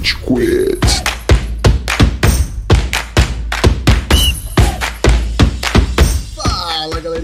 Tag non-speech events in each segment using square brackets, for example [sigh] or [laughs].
Rage Quit.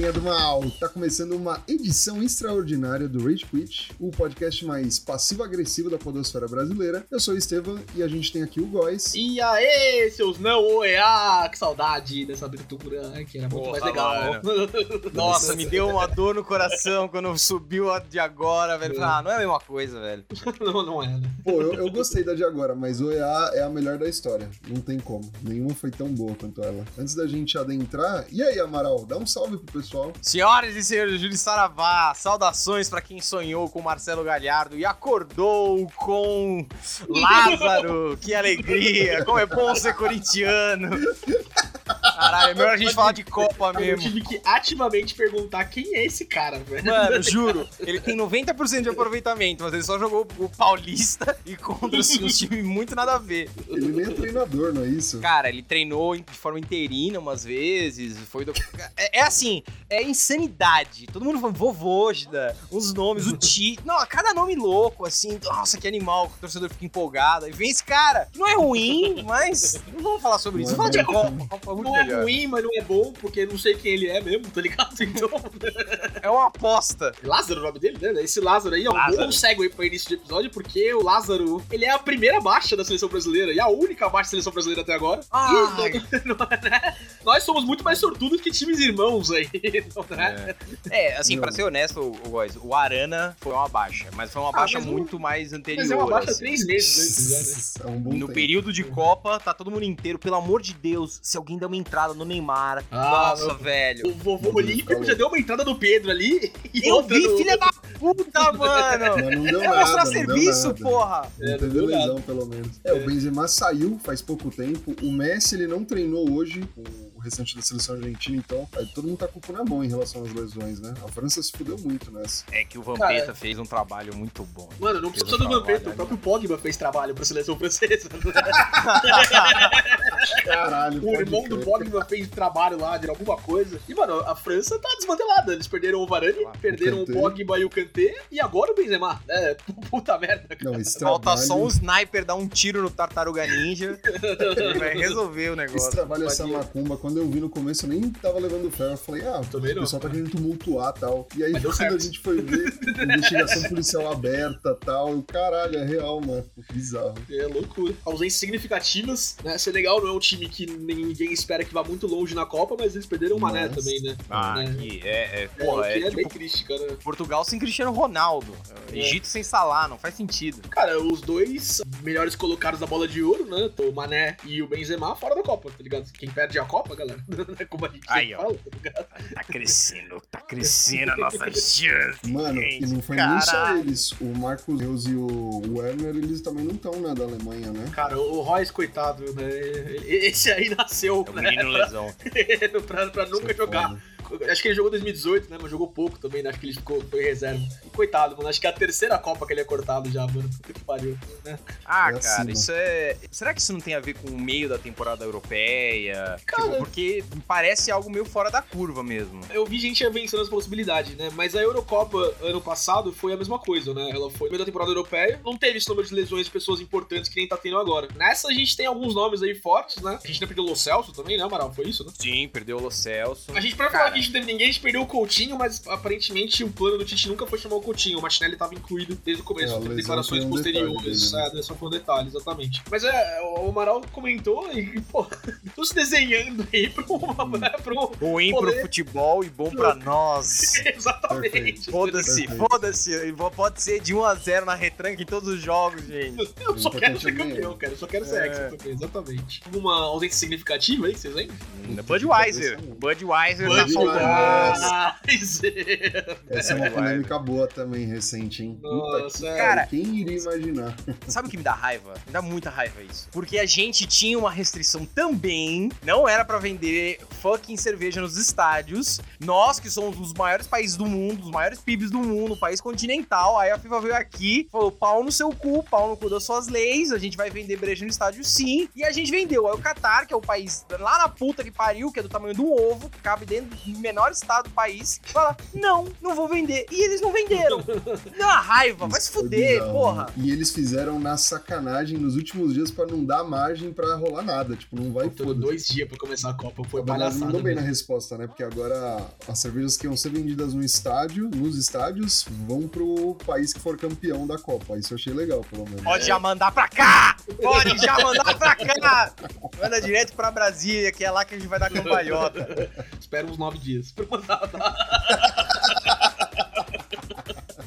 Galerinha do mal! Tá começando uma edição extraordinária do Rage Quit, o podcast mais passivo-agressivo da podosfera brasileira. Eu sou o Estevam e a gente tem aqui o Góis. E aí, seus não OEA, que saudade dessa abertura, que era muito Porra, mais legal. [laughs] Nossa, me deu uma dor no coração quando subiu a de agora, velho. Ah, não é a mesma coisa, velho. [laughs] não, não é, né? Pô, eu, eu gostei da de agora, mas o EA é a melhor da história. Não tem como. Nenhuma foi tão boa quanto ela. Antes da gente adentrar, e aí, Amaral, dá um salve pro pessoal. Senhoras e senhores, Júlio Saravá, saudações pra quem sonhou com Marcelo Galhardo e acordou com Lázaro. que alegria, como é bom ser corintiano. [laughs] Caralho, é melhor a gente falar de Copa Eu mesmo. tive que ativamente perguntar quem é esse cara, velho. Mano, juro, ele tem 90% de aproveitamento, mas ele só jogou o Paulista e contra assim, uns times muito nada a ver. Ele nem é treinador, não é isso? Cara, ele treinou de forma interina umas vezes, foi do... é, é assim, é insanidade. Todo mundo falando Vovôgida, os nomes, o Ti. Não, cada nome louco, assim. Nossa, que animal, o torcedor fica empolgado. Aí vem esse cara, que não é ruim, mas não vamos falar sobre isso. Não Vamos é falar de. Copa, Copa é muito Não é melhor. ruim, mas não é bom, porque não sei quem ele é mesmo, tá ligado? [laughs] Então, É uma aposta. Lázaro é o nome dele, né? Esse Lázaro aí é um Lázaro. bom segue aí pra início de episódio, porque o Lázaro, ele é a primeira baixa da seleção brasileira e a única baixa da seleção brasileira até agora. Ai. E, não [laughs] é, né? Nós somos muito mais sortudos que times irmãos aí, [laughs] não é? É, assim, Não. pra ser honesto, o, Góis, o Arana foi uma baixa, mas foi uma Ah, baixa muito mais anterior. Mas é uma baixa assim. três meses antes né? É um No tempo. período de Copa, tá todo mundo inteiro. Pelo amor de Deus, se alguém der uma entrada no Neymar. Ah, nossa, meu- velho. O vovô Olímpico já deu uma entrada no Pedro ali e Eu vi, no... filha da puta, mano! Mas não deu É nada, mostrar não deu serviço, nada. porra! Não É, teve não deu lesão, nada. pelo menos. É, o Benzema saiu faz pouco tempo. O Messi, ele não treinou hoje, o restante da seleção argentina, então aí todo mundo tá com o cu na mão em relação às lesões, né? A França se fudeu muito nessa. É que o Cara, Vampeta fez um trabalho muito bom. Mano, não precisa um do Vampeta, o próprio Pogba fez trabalho pra seleção francesa. Caralho, O irmão crer. do Pogba fez trabalho lá de alguma coisa. E, mano, a França tá desmantelada. Eles perderam o Varane, Ah, perderam o o. Pogba e o Kanté, e agora o Benzema. É, [laughs] puta merda, cara. Não, esse Falta trabalho, só um sniper dar um tiro no Tartaruga Ninja. [laughs] vai resolver o esse negócio. trabalho, essa Vadia. macumba, quando eu vi no começo, eu nem tava levando fé. Eu falei, ah, Também o não. pessoal tá querendo tumultuar e tal. E aí, Mas quando a gente foi ver, investigação policial aberta e tal, eu, caralho, é real, mano. Bizarro. É loucura. Ausências significativas, né? Senegal não é um time que ninguém espera que vá muito longe na Copa, mas eles perderam o Mané Mas- também, né? Ah, É. é, é, É, é, é, bem tipo triste, cara. Portugal sem Cristiano Ronaldo. É. Egito sem Salah, não faz sentido. Cara, os dois melhores colocados da bola de ouro, né? O Mané e o Benzema fora da Copa, tá ligado? Quem perde é a Copa, galera. Como a gente Aí, ó. fala, tá ligado? Tá crescendo, tá crescendo a nossa chance. Mano, e gente, não foi nem só eles. O Marcos Reus e o Werner, eles também não estão, né, da Alemanha, né? Cara, o Royce, coitado, né? Esse aí nasceu, É o né? menino lesão. [laughs] pra, pra nunca Isso é jogar. foda. Acho que ele jogou em 2018, né? Mas jogou pouco também, né? Acho que ele ficou, foi reserva. E coitado, mano. Acho que é a terceira Copa que ele é cortado já, mano. Puta que pariu. Né? Ah, É cara, assim, isso é. Será que isso não tem a ver com o meio da temporada europeia? Cara- Tipo, porque parece algo meio fora da curva mesmo. Eu vi gente avançando as possibilidades, né? Mas a Eurocopa ano passado foi a mesma coisa, né? Ela foi no meio da temporada europeia, não teve esse número de lesões de pessoas importantes que nem tá tendo agora. Nessa a gente tem alguns nomes aí fortes, né? A gente não perdeu o Lo Celso também, né, Amaral? Foi isso, né? Sim, perdeu o Lo Celso. A gente, pra falar gente teve ninguém, a gente perdeu o Coutinho, mas aparentemente o plano do Tite nunca foi chamar o Coutinho. O Martinelli tava incluído desde o começo, É, teve declarações um posteriores. detalhe dele, É, só foi um detalhe, exatamente. Mas é, o Amaral comentou e, pô, [laughs] tô se desenhando aí pra um. pra um- Ruim pro Poder. futebol e bom pra nós. [laughs] Exatamente. Foda-se, foda-se. Pode ser de 1x0 na retranca em todos os jogos, gente. [laughs] Eu só quero ser campeão, cara. Eu só quero ser É. também, exatamente. Alguma ausência significativa aí que vocês lembram? Budweiser. Budweiser tá Budweiser. Essa é uma polêmica boa também, recente, hein? Puta Nossa, que é. Cara, Quem iria imaginar? Sabe o que me dá raiva? Me dá muita raiva isso. Porque a gente tinha uma restrição também. Não era pra vender fucking cerveja nos estádios. Nós, que somos os maiores países do mundo, os maiores PIBs do mundo, país continental. Aí a FIFA veio aqui, falou: pau no seu cu, pau no cu das suas leis. A gente vai vender breja no estádio sim. E a gente vendeu. Aí o Qatar, que é o país lá na puta que pariu, que é do tamanho do ovo, que cabe dentro menor estado do país, fala: não, não vou vender. E eles não venderam. [laughs] Dá uma raiva, vai se fuder, porra. E eles fizeram na sacanagem nos últimos dias pra não dar margem pra rolar nada. Tipo, não vai foda. dois dias pra começar a Copa. Foi Na palhaçada. mandou bem na resposta, né? Porque agora as cervejas que iam ser vendidas no estádio, nos estádios, vão pro país que for campeão da Copa. Isso eu achei legal, pelo menos. Pode já mandar pra cá! Pode já mandar pra cá! Manda direto pra Brasília, que é lá que a gente vai dar cambalhota. [laughs] Espera uns nove dias pra mandar. [laughs]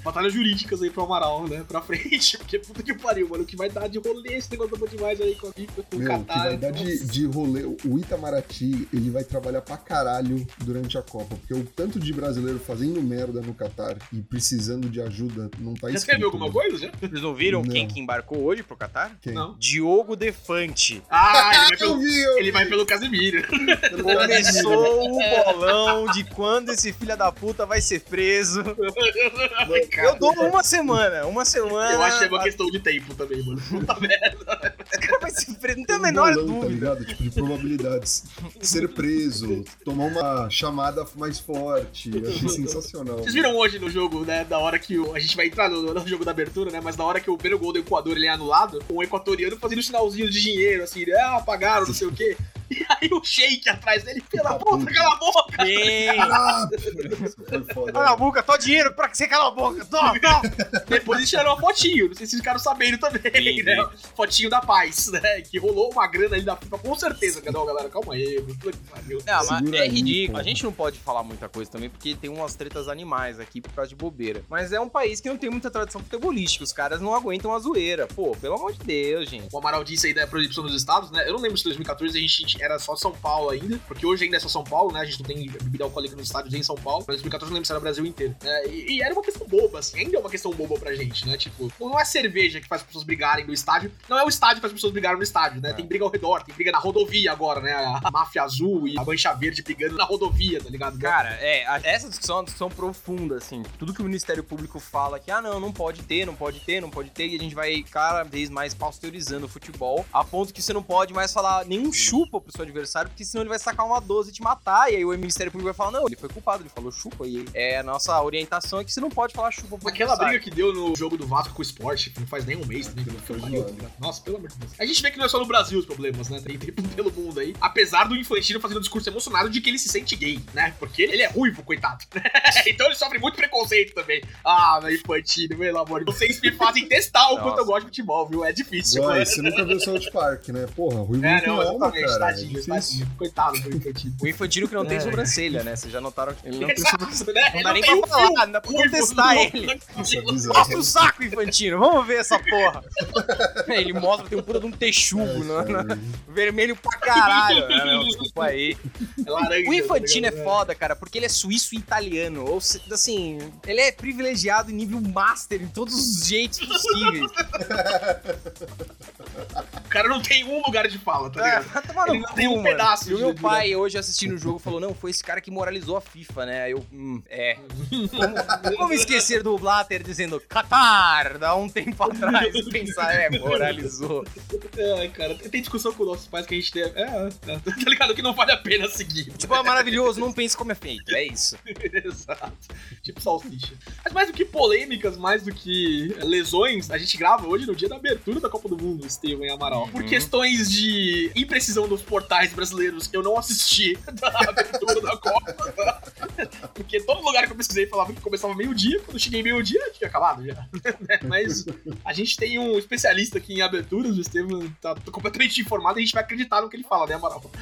Batalhas jurídicas aí pro Amaral, né? Pra [laughs] frente, porque puta que pariu, mano. O que vai dar de rolê esse negócio da demais aí com a FIFA, com o Meu, o que Qatar. vai dar de, de rolê. O Itamaraty, ele vai trabalhar pra caralho durante a Copa. Porque o tanto de brasileiro fazendo merda no Qatar e precisando de ajuda não tá Já escreveu alguma né? coisa já? Vocês não viram Não. quem que embarcou hoje pro Catar? Quem? Não. Diogo Defante. Ah, ele vai [laughs] Eu pelo, vi, eu ele vai pelo Casemiro. vi. [laughs] Começou o bolão de quando esse filho da puta vai ser preso. Eu dou uma semana, uma semana. Eu acho que é uma questão de tempo também, mano. Puta [laughs] merda. Esse cara vai preso, não tem a Um menor Tá dúvida. ligado? Tipo, de probabilidades. Ser preso, tomar uma chamada mais forte. Eu achei sensacional. Vocês viram hoje no jogo, né? Da hora que o, a gente vai entrar no, no jogo da abertura, né? Mas na hora que o primeiro gol do Equador ele é anulado, um equatoriano fazendo um sinalzinho de dinheiro, assim? Ah, pagaram, não sei o quê. E [laughs] aí o Sheik atrás dele, pela puta, cala a boca! Ah. Cala a boca, tô dinheiro pra que você cala a boca. Toma, [laughs] toma. Depois eles tiraram uma fotinho, não sei se ficaram sabendo também, Sim, né? Fotinho da paz, né? Que rolou uma grana ali da FIFA, com certeza. Cadê, galera? Calma aí. Puta que pariu. Não, mas é ridículo. A gente não pode falar muita coisa também, porque tem umas tretas animais aqui por causa de bobeira. Mas é um país que não tem muita tradição futebolística. Os caras não aguentam a zoeira. Pô, pelo amor de Deus, gente. O Amaral disse aí da proibição dos estados, né? Eu não lembro se em 2014 a gente era só São Paulo ainda, porque hoje ainda é só São Paulo, né? A gente não tem bebida alcoólica nos estádios em São Paulo. Mas em 2014 eu não lembro se era o Brasil inteiro. É, e, e era uma questão boba, assim. Ainda é uma questão boba pra gente, né? Tipo, não é cerveja que faz as pessoas brigarem no estádio. Não é o estádio que faz as pessoas brigarem no estádio, né? É. Tem briga ao redor, tem briga na rodovia agora, né? A máfia azul e a mancha verde brigando na rodovia, tá ligado? Cara, é, a- essa discussão é uma discussão profunda, assim. Tudo que o Ministério Público fala que, ah, não, não pode ter, não pode ter, não pode ter, e a gente vai cada vez mais pasteurizando o futebol, a ponto que você não pode mais falar nenhum chupa pro seu adversário, porque senão ele vai sacar uma 12 e te matar, e aí o Ministério Público vai falar, não, ele foi culpado, ele falou chupa, e é a nossa orientação é que você não pode falar chupa pro Aquela briga que deu no jogo do Vasco com o Sport, não faz nem um mês também, que não ligado? Nossa, pelo amor de Deus. A gente vê que não é só no Brasil os problemas, né? Tem, tem [laughs] pelo mundo aí. Apesar do Infantino fazendo um discurso emocionado de que ele se sente gay, né? Porque ele é ruivo, coitado. [laughs] então ele sofre muito preconceito também. Ah, meu Infantino, pelo amor de Deus. Vocês me fazem testar o quanto eu gosto de futebol, viu? É difícil, Uai, mano. você nunca viu South Park, né? Porra, Rui É, muito não, alma, exatamente, cara. é tadinho, difícil. tadinho. Coitado do Infantino. O Infantino que não tem É. sobrancelha, né? Vocês já notaram que ele não tem sobrancelha. Né? Não dá nem pra falar, fio não dá pra contestar ele. É. Mostra o saco, Infantino. Vamos ver essa porra. Ele mostra, tem um puta de um texugo, É, cara, vermelho pra caralho. [laughs] Não, desculpa aí. É laranja, O Infantino é tá ligado? foda, cara, porque ele é suíço e italiano. Ou assim, ele é privilegiado em nível master em todos os jeitos possíveis. [laughs] O cara não tem um lugar de fala, tá É, ligado? Ele tem um pedaço E o meu pai, hoje assistindo o jogo, falou: Não, foi esse cara que moralizou a FIFA, né? Aí eu, hum, é. Como, como esquecer do Blatter dizendo Qatar, dá um tempo atrás, [laughs] pensar, é, moralizou. Ai, cara, tem discussão com nossos pais que a gente tem. É, é, tá ligado? Que não vale a pena seguir. Tipo, é maravilhoso, não pense como é feito, é isso. [laughs] Exato. Tipo salsicha. Mas mais do que polêmicas, mais do que lesões, a gente grava hoje no dia da abertura da Copa do Mundo, Estevam e Amaral. Por Uhum. questões de imprecisão dos portais brasileiros, eu não assisti [laughs] da abertura da Copa. [laughs] Porque todo lugar que eu pesquisei falava que começava meio-dia, quando eu cheguei meio-dia, tinha acabado já. [laughs] Né? Mas a gente tem um especialista aqui em aberturas, o Estevam tá completamente informado e a gente vai acreditar no que ele fala, né, Amaral? [laughs]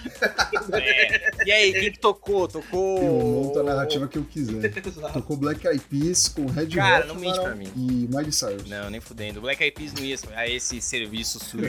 É. E aí, quem que tocou? Tocou. Eu monto a narrativa que eu quiser. Exato. Tocou Black Eyed Peas com Red Cara, Hot não mente pra mim. e Miley Cyrus. Não, nem fudendo. Black Eyed Peas não ia a esse serviço sujo.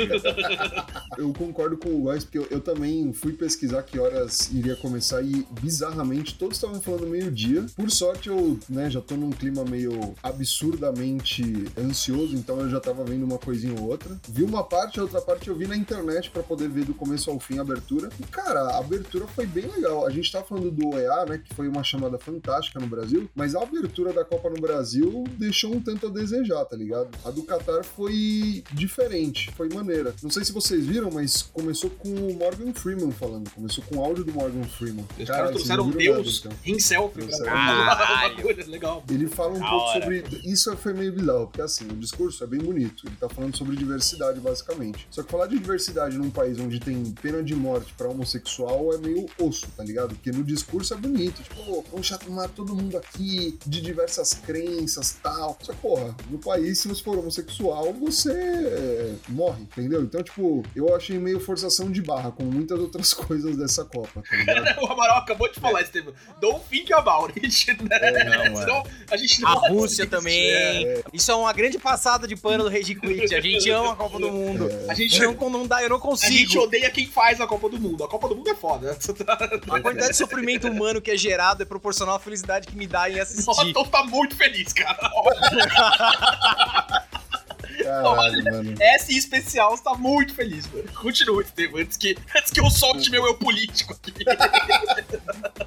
Eu concordo com o Góis, porque eu, eu também fui pesquisar que horas iria começar e, bizarramente, todos estavam falando no meio-dia. Por sorte, eu né, já tô num clima meio absurdamente ansioso, então eu já tava vendo uma coisinha ou outra. Vi uma parte, a outra parte eu vi na internet para poder ver do começo ao fim a abertura. E, cara, a abertura foi bem legal. A gente tá falando do OEA, né, que foi uma chamada fantástica no Brasil, mas a abertura da Copa no Brasil deixou um tanto a desejar, tá ligado? A do Qatar foi diferente, foi maneira. Não sei se vocês viram, mas começou com o Morgan Freeman falando. Começou com o áudio do Morgan Freeman. Os caras trouxeram Deus nada, então. Selfie pra [laughs] legal. Ele fala um Da pouco hora. sobre. Isso foi meio bizarro, porque assim, o discurso é bem bonito. Ele tá falando sobre diversidade, basicamente. Só que falar de diversidade num país onde tem pena de morte pra homossexual é meio osso, tá ligado? Porque no discurso é bonito. Tipo, "Pô, vamos chamar todo mundo aqui de diversas crenças tal. Só que, porra, no país, se você for homossexual, você é, morre, entendeu? Então, tipo, eu achei meio forçação de barra, com muitas outras [laughs] coisas dessa Copa, tá ligado? [laughs] o Amaral acabou de falar, Estevam. Don't think about it, [laughs] né? Não, mano. Senão a gente não A. Rússia também. Isso é uma grande passada de pano do Rage Quit. A gente ama a Copa do Mundo. A gente, Não, não dá, eu não a gente consigo. odeia quem faz a Copa do Mundo. A Copa do Mundo é foda. A quantidade de sofrimento humano que é gerado é proporcional à felicidade que me dá em Nossa, assistir. então tá muito feliz, cara. Caralho, mano. Essa em especial está muito feliz, mano. Continua, Estevam, antes que, antes que eu solte meu eu político aqui.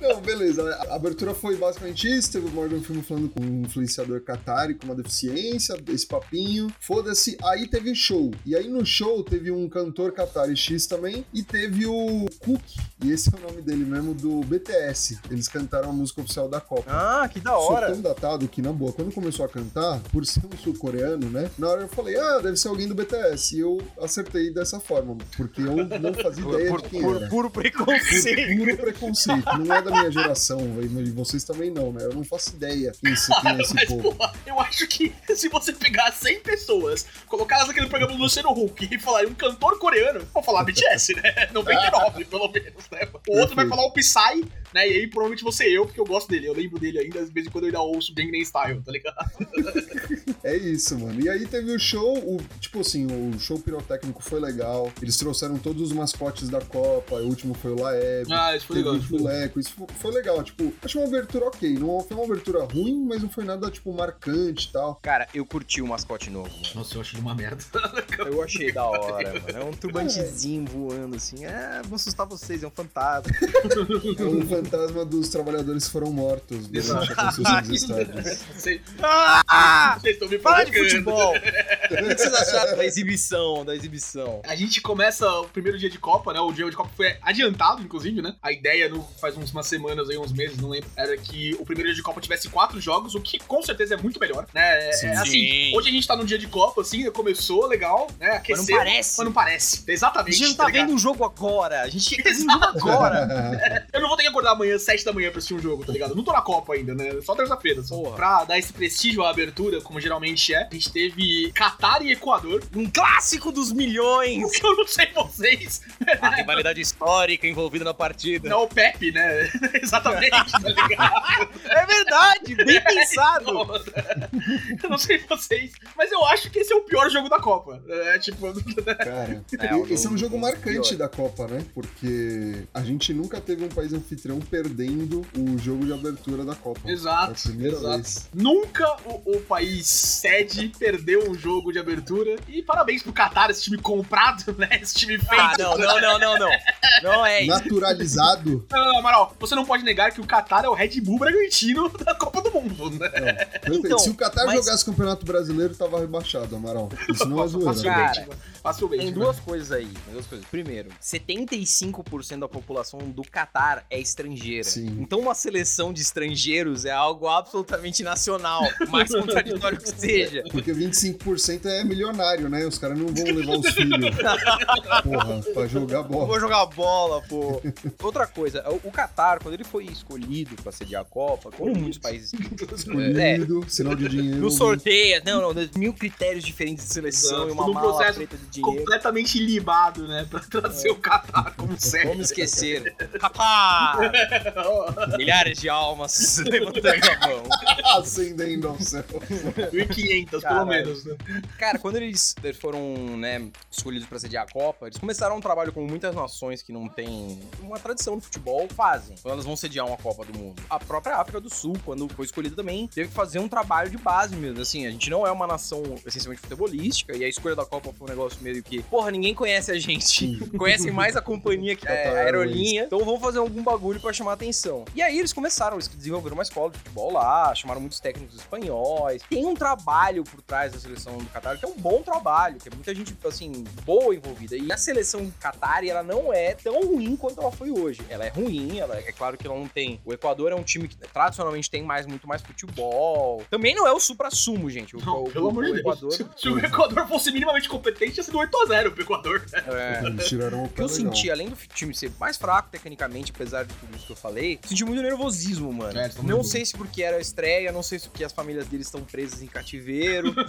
Não, beleza. A abertura foi basicamente isso. Teve o Morgan Freeman falando com um influenciador Qatari com uma deficiência, esse papinho. Foda-se. Aí teve show. E aí no show teve um cantor Qatari X também. E teve o Cook. E esse é o nome dele mesmo, do BTS. Eles cantaram a música oficial da Copa. Ah, que da Sou hora. tão datado que, na boa, quando começou a cantar, por ser um sul-coreano, né? Na hora eu falei, ah, deve ser alguém do BTS. E eu acertei dessa forma, porque eu não fazia Por, ideia por- de quem por era. puro preconceito. Puro preconceito. Não é da minha geração, e vocês também não, né? Eu não faço ideia quem, esse- quem é esse [laughs] Mas, povo. porra, eu acho que se você pegar 100 pessoas, colocar elas naquele programa do Luciano Huck e falar um cantor coreano, vou falar BTS, né? [laughs] 99, pelo menos, né? O outro vai Perfeito. falar o Psy, né? E aí provavelmente você eu, porque eu gosto dele. Eu lembro dele ainda, às vezes quando eu ainda ouço Gangnam Style, tá ligado? [laughs] É isso, mano. E aí teve o show, o, tipo assim, o show pirotécnico foi legal. Eles trouxeram todos os mascotes da Copa. O último foi o Laeb. Ah, isso foi Teve legal. o Fuleco, isso fo- foi legal, tipo, achei uma abertura ok, não foi uma abertura ruim, mas não foi nada, tipo, marcante e tal. Cara, eu curti o mascote novo, mano. Nossa, eu acho ele uma merda. [laughs] Eu achei da hora, mano. É um [laughs] turbantezinho voando assim. É, vou assustar vocês, é um fantasma. É o fantasma dos trabalhadores que foram mortos durante a construção dos estádios. Vocês Ah! vocês estão me Fala de futebol! [laughs] O que vocês acharam da exibição? Da exibição? A gente começa o primeiro dia de Copa, né? O dia de Copa foi adiantado, inclusive, né? A ideia, no, faz uns, umas semanas aí, uns meses, não lembro, era que o primeiro dia de Copa tivesse quatro jogos, o que com certeza é muito melhor, né? É, Sim. é assim, Sim. hoje a gente tá num dia de Copa, assim, começou legal, né? Aqueceu, parece. Mas não parece. A Exatamente. gente não tá ligado? vendo um jogo agora. A gente [laughs] ver um jogo agora. [laughs] Eu não vou ter que acordar amanhã, sete da manhã, pra assistir um jogo, tá ligado? Eu não tô na Copa ainda, né? Só terça-feira. Só. Porra. Pra dar esse prestígio à abertura, como geralmente é, a gente teve Catar e Equador. Um clássico dos milhões. [laughs] Eu não sei vocês, A rivalidade histórica envolvida na partida. não é o Pepe, né? [laughs] Exatamente, tá ligado? [laughs] É verdade, bem pensado. Eu não sei vocês, mas eu acho que esse é o pior jogo da Copa. É tipo. Cara, É, esse é um jogo do marcante pior. da Copa, né? Porque a gente nunca teve um país anfitrião perdendo o jogo de abertura da Copa. Exato, É a primeira exato. vez. Nunca o, o país sede perdeu um jogo de abertura. E parabéns pro Qatar, esse time comprado, [laughs] né? Esse time feito. Ah, não, não, não, não, não. Não é isso. Naturalizado. Não, [laughs] não, Amaral, você não pode negar que o Qatar é o Red Bull Bragantino [laughs] da Copa do Mundo, né? Então, Se o Qatar mas- jogasse Campeonato Brasileiro, tava rebaixado, Amaral. Isso não é zoeira. Facilmente, Cara. Facilmente. Tem duas coisas aí. Tem duas coisas. Primeiro, 75% da população do Catar é estrangeira. Sim. Então uma seleção de estrangeiros é algo absolutamente nacional, mais contraditório que seja. [laughs] Porque 25% é milionário, né? Os caras não vão levar os filhos. Porra, pra jogar Eu bola. vou jogar bola, pô. Outra coisa, o Catar, quando ele foi escolhido pra sediar a Copa, como muitos países Escolhido, sinal de dinheiro. no sorteio, não, não, mil critérios diferentes de seleção Exato. e uma Num mala processo- preta de dinheiro. Completamente libado, né? Pra trazer o Qatar como sério. Vamos esquecer. Qatar! Milhares de almas [laughs] levantando a mão. Acendendo ao céu. 1.500, pelo menos, né? Cara, quando eles foram, né, escolhidos pra sediar a Copa, eles começaram um trabalho como muitas nações que não têm uma tradição no futebol fazem, quando elas vão sediar uma Copa do Mundo. A própria África do Sul, quando foi escolhida também, teve que fazer um trabalho de base mesmo. Assim, a gente não é uma nação essencialmente futebolística, e a escolha da Copa foi um negócio meio que, porra, ninguém conhece a gente. [laughs] Conhece mais a companhia que é, a aerolinha. Então vamos fazer algum bagulho pra chamar atenção. E aí eles começaram, eles desenvolveram uma escola de futebol lá, chamaram muitos técnicos espanhóis. Tem um trabalho por trás da seleção do Qatar, que é um bom trabalho, que é muita gente, assim, boa envolvida. E a seleção Qatar, ela não é tão ruim quanto ela foi hoje. Ela é ruim, ela é claro que ela não tem. O Equador é um time que tradicionalmente tem mais, muito mais futebol. Também não é o supra-sumo, gente. O, Não, o- pelo amor o de Deus. Equador. Se, se o Equador fosse minimamente competente, ia ser do 8x0 pro Equador. né? É, Eles tiraram o O que eu legal. senti, além do time ser mais fraco tecnicamente, apesar de tudo isso que eu falei, senti muito nervosismo, mano. É, não muito sei se porque era a estreia, não sei se porque as famílias deles estão presas em cativeiro. [laughs]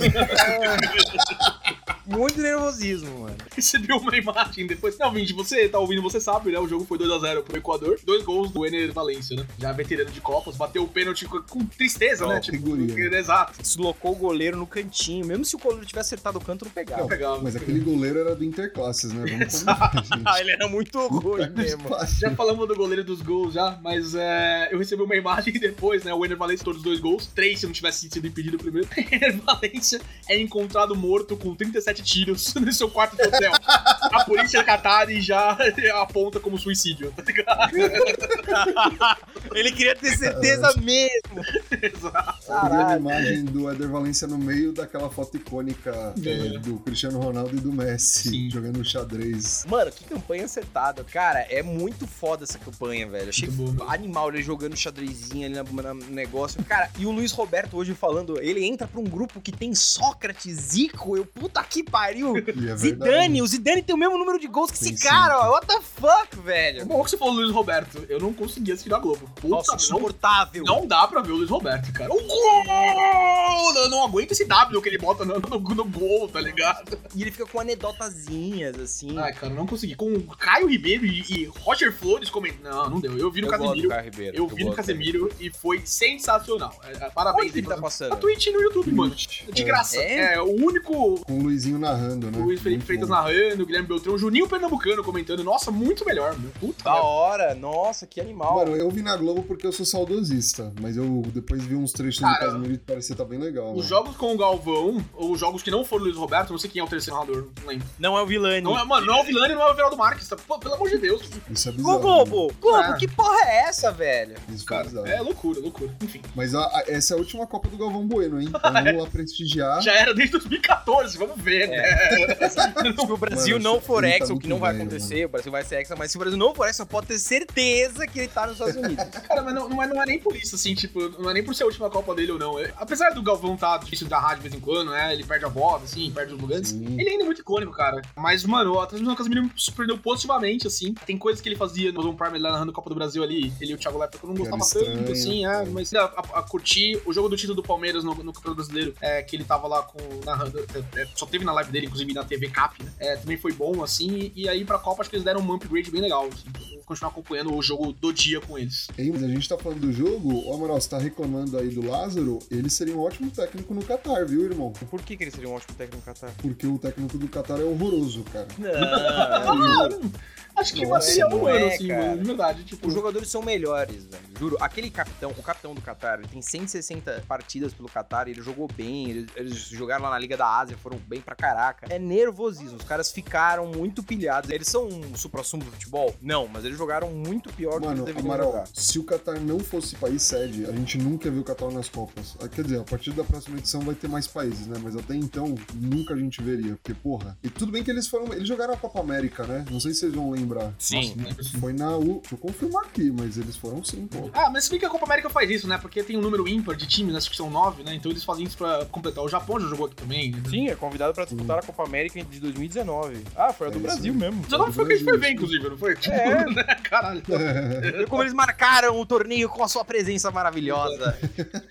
Muito nervosismo, mano. Recebi uma imagem depois. Não, Vinte, você tá ouvindo, você sabe, né? O jogo foi 2x0 pro Equador. Dois gols do Ener Valência, né? Já veterano de Copas, bateu o pênalti com, com tristeza, né? Tipo, Categoria. exato. Deslocou o goleiro no cantinho. Mesmo se o goleiro tivesse acertado o canto, não pegava. Não, Pegava. mas aquele goleiro era do Interclasses, né? Vamos combinar. [laughs] Ah, ele era muito ruim mesmo. Já falamos do goleiro dos gols já, mas é, eu recebi uma imagem [laughs] depois, né? O Ener Valência todos os dois gols. Três se não tivesse sido impedido primeiro. [laughs] Ener Valência é encontrado morto com 37 tiros [laughs] no seu quarto de hotel. A polícia Qatar já [laughs] aponta como suicídio, tá ligado? [laughs] ele queria ter certeza mesmo. Exato. Vi a Caralho. imagem do Éder Valência no meio daquela foto icônica é, É. do Cristiano Ronaldo e do Messi Sim. jogando xadrez. Mano, que campanha acertada. Cara, é muito foda essa campanha, velho. Achei bom. animal ele jogando xadrezinho ali no negócio. Cara, e o Luiz Roberto hoje falando, ele entra pra um grupo que tem Sócrates, Zico, eu puta que pariu. [laughs] E é Zidane, o Zidane tem o mesmo número de gols que Tem esse cara, sim. ó. What the fuck, É velho? bom que você falou do Luiz Roberto. Eu não conseguia assistir a Globo. Puta, Nossa, não, insuportável. não dá pra ver o Luiz Roberto, cara. O gol! Eu não aguento esse W que ele bota no, no- no gol, tá ligado? E ele fica com anedotazinhas, assim. Ai, cara, não consegui. Com Caio Ribeiro e, e Roger Flores comentando. Não, não deu. Eu vi no eu gosto do Casemiro. Ribeiro. Eu vi no Casemiro e foi sensacional. É, é. Parabéns Onde que ele tá Na passando? Twitch e no YouTube, mano. De É. graça. É? É, o único. Com o Luizinho narrando, né? O Luiz Felipe Muito Freitas bom. narrando, o Guilherme Beltrão, o Juninho Pernambucano comentando. Nossa, muito melhor, meu. Puta. Da hora, nossa, que animal. Mano, eu vi na Globo porque eu sou saudosista, mas eu depois vi uns trechos Cara, do Casimiro e parecia estar bem legal. Os né? jogos com o Galvão, ou os jogos que não foram o Luiz Roberto, não sei quem é o terceiro narrador, não lembro. Não é o Vilani. Não é, mano, não é o Vilani, não é o Everaldo Marques, tá? Pô, pelo amor de Deus. Isso é Ô, bizarro. Globo, Globo, Ah. que porra é essa, velho? né? Isso Cara, é bizarro. é loucura, loucura. Enfim, Mas a- a- essa é a última Copa do Galvão Bueno, hein? Então vamos lá prestigiar. já era desde 2014, vamos ver, né? [laughs] Se o Brasil Mano, não for tá hexa, o que não vai velho, acontecer, o Brasil vai ser hexa, mas se o Brasil não for hexa, pode ter certeza que ele tá nos Estados Unidos. [laughs] Cara, mas não, é, não é nem por isso, assim, tipo, não é nem por ser a última Copa dele ou não. É- apesar do Galvão tá difícil da rádio de vez em quando, né? Ele perde a voz, assim, perde os lugares. Sim. Ele ainda é muito icônico, cara. Mas, mano, a transmissão do Casemiro me surpreendeu positivamente, assim. Tem coisas que ele fazia no Amazon Prime lá narrando a Copa do Brasil ali. Ele e o Thiago Leifert que eu não gostava tanto, estranho, assim, é. é. Mas a, a, a curtir o jogo do título do Palmeiras no, no Campeonato Brasileiro, é, que ele tava lá com, narrando. é, é, só teve na live dele, inclusive na TV Cap, né? É, também foi bom, assim. E, e aí pra Copa acho que eles deram um upgrade bem legal, assim. Então, vou continuar acompanhando o jogo do dia com eles. Ei, mas a gente tá falando do jogo, o Amaral, você tá reclamando aí do Lázaro, ele seria um ótimo técnico no Qatar, viu, irmão? Por que, que ele seria um ótimo técnico no Qatar? Porque o técnico do Qatar é horroroso, cara. Não, [laughs] [laughs] Acho que Nossa, seria um não ano, é, assim, cara. mano, de verdade. Tipo, os jogadores são melhores, velho. Juro, aquele capitão, o capitão do Qatar, ele tem 160 partidas pelo Qatar, ele jogou bem, eles, eles jogaram lá na Liga da Ásia, foram bem pra caraca. É nervosismo, os caras ficaram muito pilhados. Eles são um supra-sumo do futebol? Não, mas eles jogaram muito pior do que Mano, eles deveriam Amaral, jogar. se o Qatar não fosse país sede, a gente nunca viu o Qatar nas Copas. Ah, Quer dizer, a partir da próxima edição vai ter mais países, né? Mas até então, nunca a gente veria. Porque, porra. E tudo bem que eles foram. Eles jogaram a Copa América, né? Não sei se vocês vão lembrar lembrar. Sim. Nossa, foi na U. Deixa eu confirmar aqui, mas eles foram sim, pô. Ah, mas se bem que a Copa América faz isso, né? Porque tem um número ímpar de times, acho que são nove, né? Então eles fazem isso pra completar. O Japão já jogou aqui também. Né? Sim, é convidado pra disputar a Copa América de 2019. Ah, foi a do É Brasil aí. mesmo. 19 foi o que a gente foi ver, inclusive, não foi? Tipo, É. [laughs] né? Caralho. Viu [laughs] Como eles marcaram o torneio com a sua presença maravilhosa.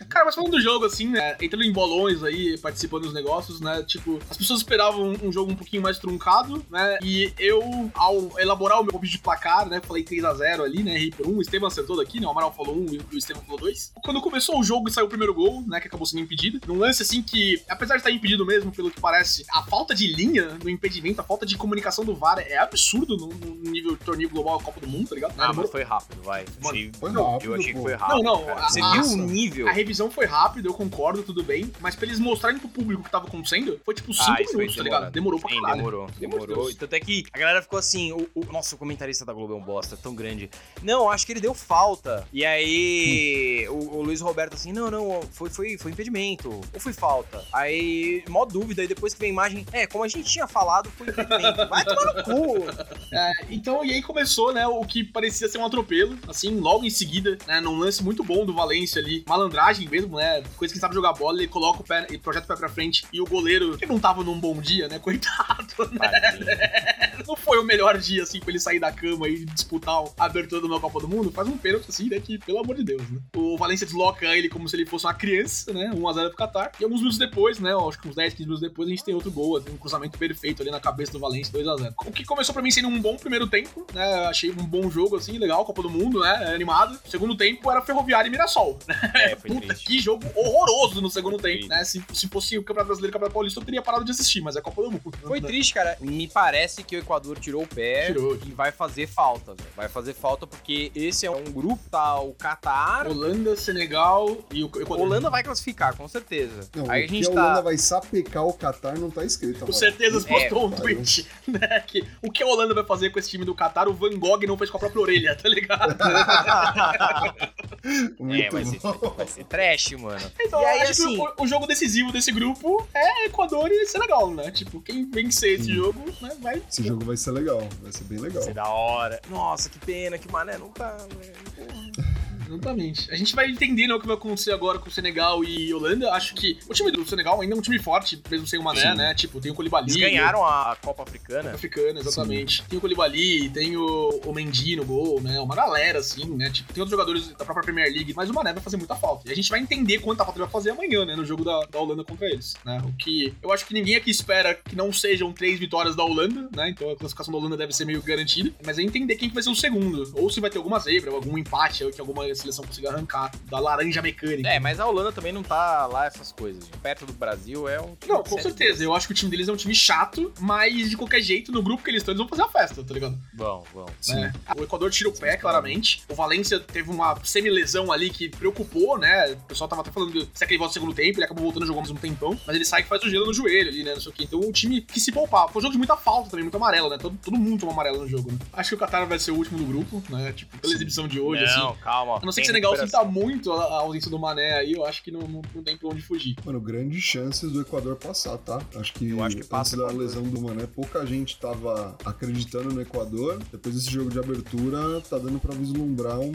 Cara, mas falando do jogo, assim, né? Entrando em bolões aí, participando dos negócios, né? Tipo, as pessoas esperavam um jogo um pouquinho mais truncado, né? E eu, ao elaborar o meu objetivo de placar, né? Falei 3x0 ali, né? Errei por um. O Estevam acertou daqui, né? O Amaral falou um e o Estevam falou dois. Quando começou o jogo e saiu o primeiro gol, né? Que acabou sendo impedido. Num lance assim que, apesar de estar impedido mesmo, pelo que parece, a falta de linha no impedimento, a falta de comunicação do VAR é absurdo no, no nível torneio global Copa do Mundo, tá ligado? Ah, Demorou- mas foi rápido, vai. Mano, Achei- Foi Não, rápido, eu achei que foi rápido. Não, não, a- Você viu o nível? A revisão foi rápida, eu concordo, tudo bem, mas pra eles mostrarem pro público o que tava acontecendo, foi tipo 5 Ah, minutos, tá ligado? Demorou pra Sim, caralho. demorou. Demorou. Deus. Tanto é que a galera ficou assim, o, o- nossa, o comentarista da Globo é um bosta, tão grande. Não, acho que ele deu falta. E aí, o, o Luiz Roberto assim, não, não, foi, foi, foi impedimento. Ou foi falta? Aí, mó dúvida, e depois que vem a imagem, é, como a gente tinha falado, foi impedimento. Vai tomar no cu. É, então, e aí começou, né, o que parecia ser um atropelo, assim, logo em seguida, né, num lance muito bom do Valência ali, malandragem mesmo, né, coisa que sabe jogar bola, ele coloca o pé, ele projeta o pé pra frente, e o goleiro, que não tava num bom dia, né, [laughs] coitado, né, não foi o melhor dia, assim, pra ele sair da cama e disputar a abertura da Copa do Mundo, faz um pênalti, assim, né, que, pelo amor de Deus, né. O Valência desloca ele como se ele fosse uma criança, né, 1x0 pro Qatar, e alguns minutos depois, né, acho que uns 10, 15 minutos depois, a gente tem outro gol, assim, um cruzamento perfeito ali na cabeça do Valência, 2x0. O que começou pra mim sendo um bom primeiro tempo, né, achei um bom jogo, assim, legal, Copa do Mundo, né, animado. Segundo tempo era Ferroviário e Mirassol, né, É, foi [laughs] Puta, triste. que jogo horroroso no segundo tempo, Triste. né? Se, se fosse o Campeonato Brasileiro e o Campeonato Paulista, eu teria parado de assistir, mas é Copa do Mundo. Foi né? triste, cara. Me parece que o Equador tirou o pé Tirou. E vai fazer falta, velho. Vai fazer falta porque esse é um grupo, tá? O Catar. Holanda, Senegal e o Equador. Holanda vai classificar, com certeza. Não, Aí a gente que a tá. Holanda vai sapecar o Qatar não tá escrito. Com certeza É, postou um cara. tweet, né? Que o que a Holanda vai fazer com esse time do Qatar, o Van Gogh não fez com a própria orelha, tá ligado? [laughs] Muito é, vai ser, vai ser trash, mano. Então, E aí, acho assim- que o, o jogo decisivo desse grupo é Equador e Senegal, né? Tipo, quem vencer esse Sim. jogo, né, vai. Esse jogo vai ser legal, vai ser bem legal. Vai ser da hora. Nossa, que pena que o Mané não tá, velho. [laughs] Porra. Exatamente. A gente vai entender né, o que vai acontecer agora com o Senegal e Holanda. Acho que o time do Senegal ainda é um time forte, mesmo sem o Mané, Sim. né? Tipo, tem o Colibali. Eles ganharam a Copa Africana. Africana, exatamente. Tem o Colibali, tem o, o Mendy no gol, né? Uma galera, assim, né? Tipo, tem outros jogadores da própria Premier League, mas o Mané vai fazer muita falta. E a gente vai entender quanta falta ele vai fazer amanhã, né? No jogo da, da Holanda contra eles, né? O que eu acho que ninguém aqui espera que não sejam três vitórias da Holanda, né? Então a classificação da Holanda deve ser meio garantida. Mas é entender quem que vai ser o segundo. Ou se vai ter alguma zebra, algum empate, ou que alguma seleção consiga arrancar da laranja mecânica. É, mas a Holanda também não tá lá essas coisas. Perto do Brasil é um. Não, com certeza. B. Eu acho que o time deles é um time chato, mas de qualquer jeito, no grupo que eles estão, eles vão fazer a festa, tá ligado? Vão, vão. Sim. né? O Equador tira o pé, claramente. O Valência teve uma semi-lesão ali que preocupou, né? O pessoal tava até falando de se aquele volta no segundo tempo, ele acabou voltando a jogar mais um tempão, mas ele sai que faz o gelo no joelho ali, né? Não sei o quê. Então o time que se poupava. Foi um jogo de muita falta também, muito amarelo, né? Todo, todo mundo tomou amarelo no jogo, né? Acho que o Qatar vai ser o último do grupo, né? Tipo, pela exibição de hoje, não, assim. calma. A não ser que o Senegal sinta muito a, a ausência do Mané aí, eu acho que não, não, não tem pra onde fugir. Mano, grandes chances do Equador passar, tá? Acho que, Eu acho que passa antes da lesão do Mané, pouca gente tava acreditando no Equador. Depois desse jogo de abertura, tá dando pra vislumbrar um-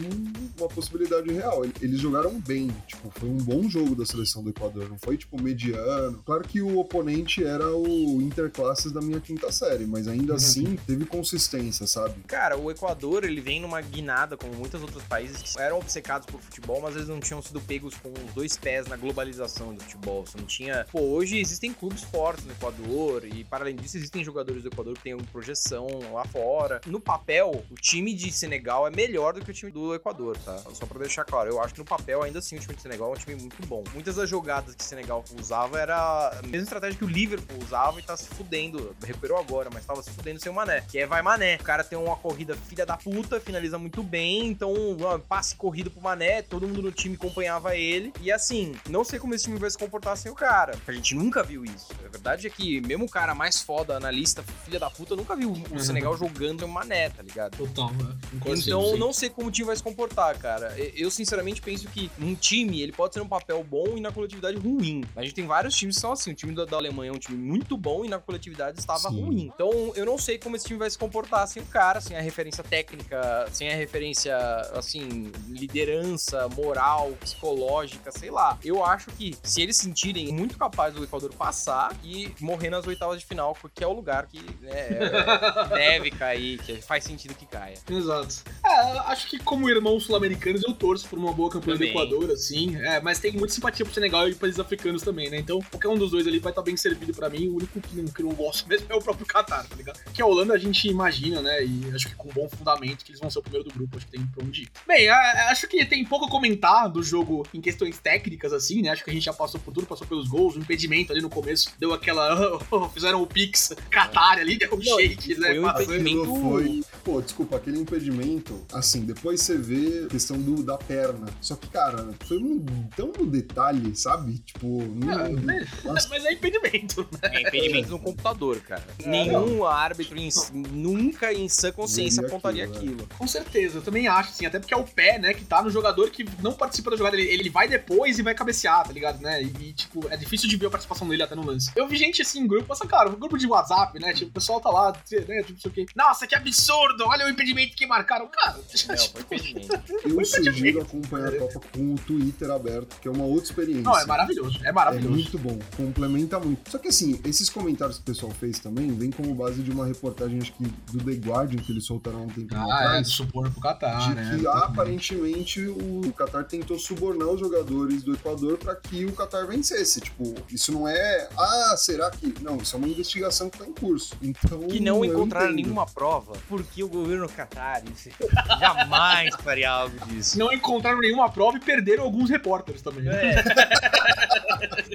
uma possibilidade real. Ele- Eles jogaram bem, tipo, foi um bom jogo da seleção do Equador, não foi, tipo, mediano. Claro que o oponente era o Interclasses da minha quinta série, mas ainda Uhum. assim teve consistência, sabe? Cara, o Equador, ele vem numa guinada, como muitos outros países que eram obcecados por futebol, mas eles não tinham sido pegos com os dois pés na globalização do futebol. Você não tinha. Pô, hoje existem clubes fortes no Equador, e para além disso, existem jogadores do Equador que têm projeção lá fora. No papel, o time de Senegal é melhor do que o time do Equador, tá? Só pra deixar claro, eu acho que no papel, ainda assim, o time de Senegal é um time muito bom. Muitas das jogadas que o Senegal usava era a mesma estratégia que o Liverpool usava e tá se fudendo. Recuperou agora, mas tava se fudendo sem o Mané. Que é vai Mané. O cara tem uma corrida filha da puta, finaliza muito bem, então ó, passe corrido pro Mané, todo mundo no time acompanhava ele. E assim, não sei como esse time vai se comportar sem o cara. A gente nunca viu isso. Verdade é que mesmo o cara mais foda na lista, filha da puta, nunca viu o Uhum. Senegal jogando o Mané, tá ligado? Total, né? Concordo Então, 100%. não sei como o time vai se comportar, cara. Eu, sinceramente, penso que um time, ele pode ser um papel bom e na coletividade ruim. A gente tem vários times que são assim. O time da, da Alemanha é um time muito bom e na coletividade estava Sim. ruim. Então, eu não sei como esse time vai se comportar sem o cara, sem a referência técnica, sem a referência, assim, liderança, moral, psicológica, sei lá. Eu acho que se eles sentirem muito capazes do Equador passar e morrer nas oitavas de final, que é o lugar que né, [laughs] deve cair, que faz sentido que caia. Exato. É, acho que como irmãos sul-americanos eu torço por uma boa campanha do Também. Equador, assim. É, mas tem muita simpatia pro Senegal e países africanos também, né? Então, qualquer um dos dois ali vai estar bem servido pra mim. O único que não, que não gosto [laughs] mesmo é o próprio Qatar, tá ligado? Que a Holanda a gente imagina, né? E acho que com bom fundamento que eles vão ser o primeiro do grupo. Acho que tem pra onde ir. Bem, a- acho que tem pouco a comentar do jogo em questões técnicas, assim, né? Acho que a gente já passou por tudo, passou pelos gols, o impedimento ali no começo. Deu aquela. [laughs] fizeram o Pix Qatar ali, deu um Não, shake, né? foi um impedimento- foi. Pô, desculpa, aquele impedimento, assim, depois você vê a questão do, da perna. Só que, cara, foi um, tão no detalhe, sabe? Tipo, não. Ah, né? Nossa. Mas é impedimento, né? É impedimento no computador, cara. Nenhum árbitro em- nunca em sã consciência Veria apontaria aquilo, aquilo. Com certeza, eu também acho, assim, até porque é o pé, né, que tá no jogador que não participa da jogada, ele, ele vai depois e vai cabecear, tá ligado, né? E, e, tipo, é difícil de ver a participação dele até no lance. Eu vi gente assim em grupo, mas, cara, um grupo de WhatsApp, né? Tipo, o pessoal tá lá, né? Tipo, não sei o quê. Nossa, que absurdo! Olha o impedimento que marcaram. Cara, [laughs] Não, foi impedimento. Eu sugiro acompanhar a Copa com o Twitter aberto, que é uma outra experiência. Não, é maravilhoso, é É maravilhoso. muito bom, complementa muito. Só que assim, esses comentários que o pessoal fez também vem como base de uma reportagem, acho que do The Guardian, que eles soltaram há um tempo Ah, é, atrás. do suborno pro Qatar, de né? que aparentemente o Qatar tentou subornar os jogadores do Equador para que o Qatar vencesse. Tipo, isso não é. Ah, será que. Não, isso é uma investigação que tá em curso. Então. Que não encontraram nenhuma prova, porque o governo Qatar isso- [laughs] jamais faria algo disso. Não encontraram nenhuma prova e perderam alguns repórteres também. É, [laughs]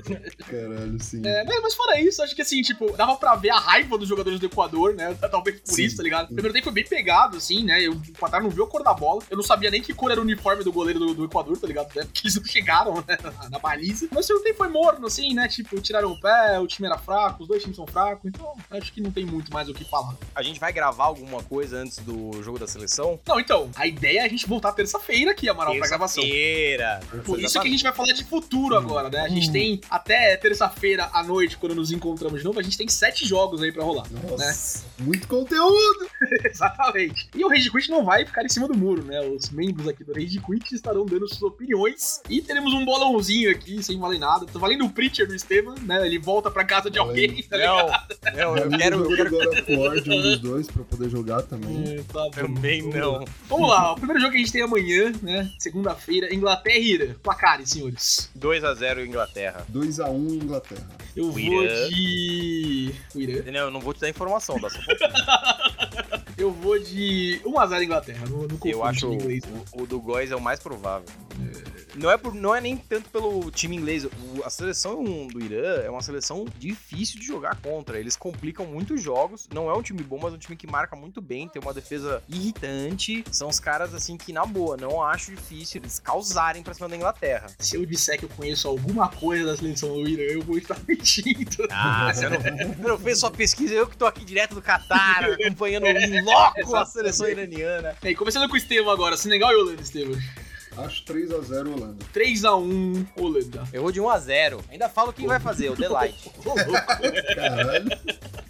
Caralho, sim. É, mas, mas fora isso, acho que assim, tipo, dava pra ver a raiva dos jogadores do Equador, né? Talvez por Sim. isso, tá ligado? O primeiro tempo foi bem pegado, assim, né? Eu, o Qatar não viu a cor da bola. Eu não sabia nem que cor era o uniforme do goleiro do, do Equador, tá ligado? Né? [laughs] Porque eles não chegaram, né? Na, na baliza. Mas o segundo tempo foi morno, assim, né? Tipo, tiraram o pé, o time era fraco, os dois times são fracos. Então, acho que não tem muito mais o que falar. a gente vai gravar alguma coisa antes do jogo da seleção? Não, então, a ideia é a gente voltar terça-feira aqui, Amaral, pra gravação. Terça-feira. Por isso que a gente vai falar de futuro agora, né? A gente Hum. tem até terça-feira à noite, quando nos encontramos de novo, a gente tem sete jogos aí pra rolar. Nossa, muito conteúdo! [laughs] Exatamente. E o Rage Quit não vai ficar em cima do muro, né? Os membros aqui do Rage Quit estarão dando suas opiniões. E teremos um bolãozinho aqui, sem valer nada. Tô valendo o Preacher do Estevam, né? Ele volta pra casa de alguém, tá ligado? Não, não, eu quero, eu jogo quero God of War de um dos dois pra poder jogar também. É, tá bom. também não. Vamos lá, o primeiro jogo que a gente tem amanhã, né? Segunda-feira, Inglaterra e Irã. Placares, senhores. 2x0 Inglaterra. 2x1 Inglaterra. Eu O vou Irã. de. O Irã? Não, eu não vou te dar informação, dá só um. [laughs] Eu vou de 1x0 Inglaterra. Eu acho o, inglês. o, o do Góis é o mais provável. Não é, por, não é nem tanto pelo time inglês. O- a seleção do Irã é uma seleção difícil de jogar contra. Eles complicam muitos jogos. Não é um time bom, mas é um time que marca muito bem. Tem uma defesa irritante. São os caras, assim, que na boa, não acho difícil eles causarem pra cima da Inglaterra. Se eu disser que eu conheço alguma coisa da seleção do Irã, eu vou estar [laughs] mentindo. Ah, você não, não fez sua pesquisa. Eu que tô aqui direto do Catar, [laughs] acompanhando em loco a seleção iraniana. E aí, começando com o Estevam agora. Senegal e Holanda, Estevam. Acho 3x0 Holanda. 3x1 Holanda. Eu vou de 1x0. Ainda falo quem vai fazer, o Delight. [laughs] Caralho.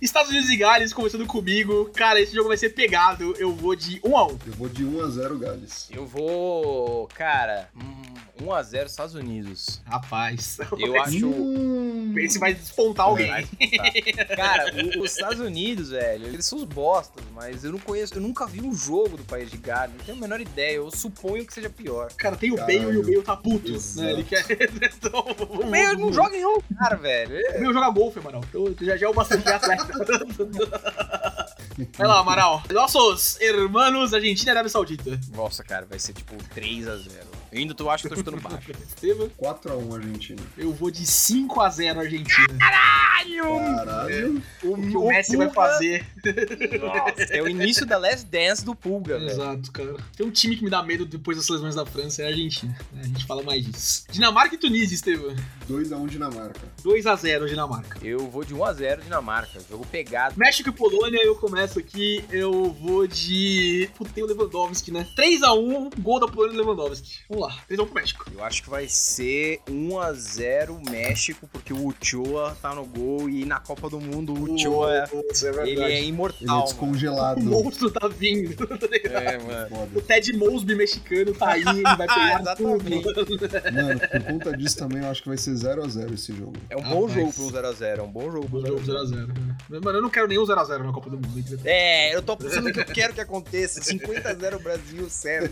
Estados Unidos e Gales começando comigo. Cara, esse jogo vai ser pegado. Eu vou de 1x1. Eu vou de 1x0 Gales. Eu vou. Cara, hum, 1x0 Estados Unidos. Rapaz. Eu acho. Hum, Esse vai despontar alguém. Vai. Cara, os Estados Unidos, velho, eles são os bostas, mas eu não conheço, eu nunca vi um jogo do país de Gales, não tenho a menor ideia, eu suponho que seja pior. Cara, tem o. Bale e o Bale tá puto, Exato. né? Ele quer. [laughs] então, O meio não joga em nenhum lugar, velho. O Bale joga golfe, Amaral. Então já já é o bastante atleta. Vai lá, Amaral. Nossos hermanos Argentina e Arábia Saudita. Nossa, cara, vai ser tipo 3x0. Eu ainda tô, acho que eu tô chutando baixo. [laughs] Estevam, 4x1 Argentina. eu vou de 5x0 Argentina. Caralho! Caralho. O que o Messi vai Pulga- fazer. Nossa, é o início da Last Dance do Pulga, velho. Exato, cara. Tem um time que me dá medo depois das seleções da França, é a Argentina. A gente fala mais disso. Dinamarca e Tunísia, Estevam. 2x1 Dinamarca. 2x0 Dinamarca. Eu vou de 1x0 Dinamarca. Jogo pegado. México e Polônia, eu começo aqui, eu vou de. Puta, tem o Lewandowski, né? 3x1, gol da Polônia e Lewandowski. Vamos lá, 3x1 pro México. Eu acho que vai ser 1x0 México, porque o Uchoa tá no gol e na Copa do Mundo o Uchoa, Isso é ele é verdade. Ele é imortal. mano. descongelado. O monstro tá vindo, tá ligado? É, mano. O Ted Mosby mexicano tá aí, ele vai [laughs] pegar Exatamente. tudo. Mano, por conta disso também eu acho que vai ser 0x0 esse jogo. É um bom Rapaz. jogo pro 0x0, é um bom jogo pro O jogo 0x0. 0x0. né? Mano, eu não quero nenhum 0x0 na Copa do Mundo. É, eu tô pensando o que eu quero que aconteça. 50x0 Brasil, sério.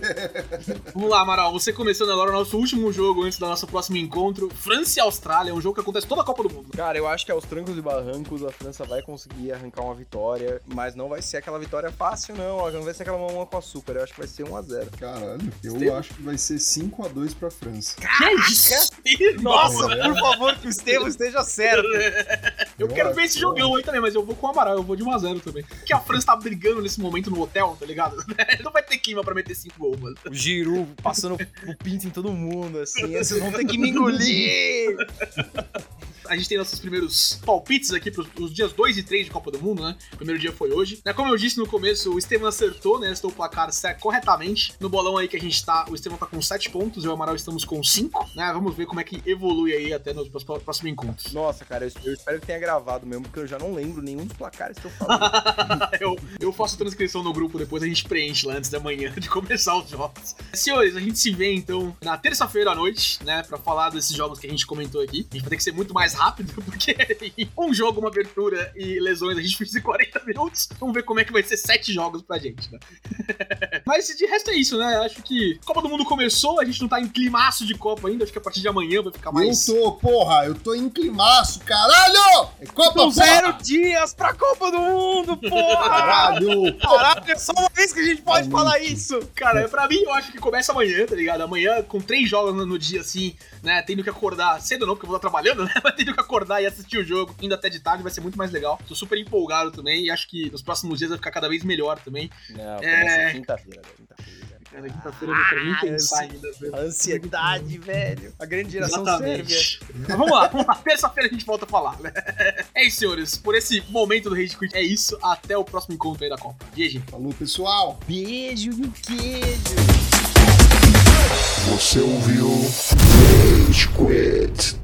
Vamos lá, Amaral. Você começando agora o nosso último jogo antes do nosso próximo encontro. França e Austrália, é um jogo que acontece toda a Copa do Mundo. Cara, eu acho que aos trancos e barrancos a França vai conseguir arrancar uma vitória, mas não vai ser aquela vitória fácil, não. Não vai ser aquela mamão com açúcar. Eu acho que vai ser 1x0. Caralho, eu Estevam? acho que vai ser 5x2 pra França. Que isso? Nossa, por favor, que o Estevam esteja certo. [laughs] Eu Eu quero ver esse jogão aí também, mas eu vou com o Amaral, eu vou de 1x0 também. Porque a França tá brigando nesse momento no hotel, tá ligado? [laughs] Não vai ter clima pra meter 5 gols, mano. O Giru passando o pinto em todo mundo, assim. Vocês vão ter que [laughs] me engolir. [laughs] A gente tem nossos primeiros palpites aqui pros, pros dias 2 e 3 de Copa do Mundo, né? O primeiro dia foi hoje. Né, Como eu disse no começo, o Estevam acertou, né? Estou o placar corretamente. No bolão aí que a gente tá, o Estevam tá com 7 pontos e o Amaral estamos com 5, né? Vamos ver como é que evolui aí até nos pró- próximos encontros. Nossa, cara, eu, eu espero que tenha gravado mesmo, porque eu já não lembro nenhum dos placares que eu falei. [laughs] eu, eu faço transcrição no grupo, depois a gente preenche lá antes da manhã de começar os jogos. Senhores, a gente se vê então na terça-feira à noite, né, pra falar desses jogos que a gente comentou aqui. A gente vai ter que ser muito mais rápido, [laughs] porque um jogo, uma abertura e lesões a gente fez em 40 minutos. Vamos ver como é que vai ser sete jogos pra gente, né? [laughs] Mas de resto é isso, né? Acho que a Copa do Mundo começou, a gente não tá em climaço de Copa ainda, acho que a partir de amanhã vai ficar mais. Eu tô, porra, eu tô em climaço, caralho! É Copa, São zero dias pra Copa do Mundo, [laughs] porra! Caralho! Caralho, é só uma vez que a gente pode falar isso. Cara, pra mim, eu acho que começa amanhã, tá ligado? Amanhã, com três jogos no, no dia, assim, né? Tendo que acordar cedo não, porque eu vou estar trabalhando, [laughs] né? Mas tendo que acordar e assistir o jogo, indo até de tarde, vai ser muito mais legal. Tô super empolgado também e acho que nos próximos dias vai ficar cada vez melhor também. Não, É. começa quinta-feira, quinta-feira. Cara, quinta-feira Ah, velho. Ansiedade, velho. A grande geração. Exatamente. Mas vamos lá, vamos lá. Terça-feira a gente volta a falar, né? É isso, senhores. Por esse momento do Rage Quit é isso. Até o próximo encontro aí da Copa. GG. Falou, pessoal! Beijo e um queijo. Você ouviu Rage Quit.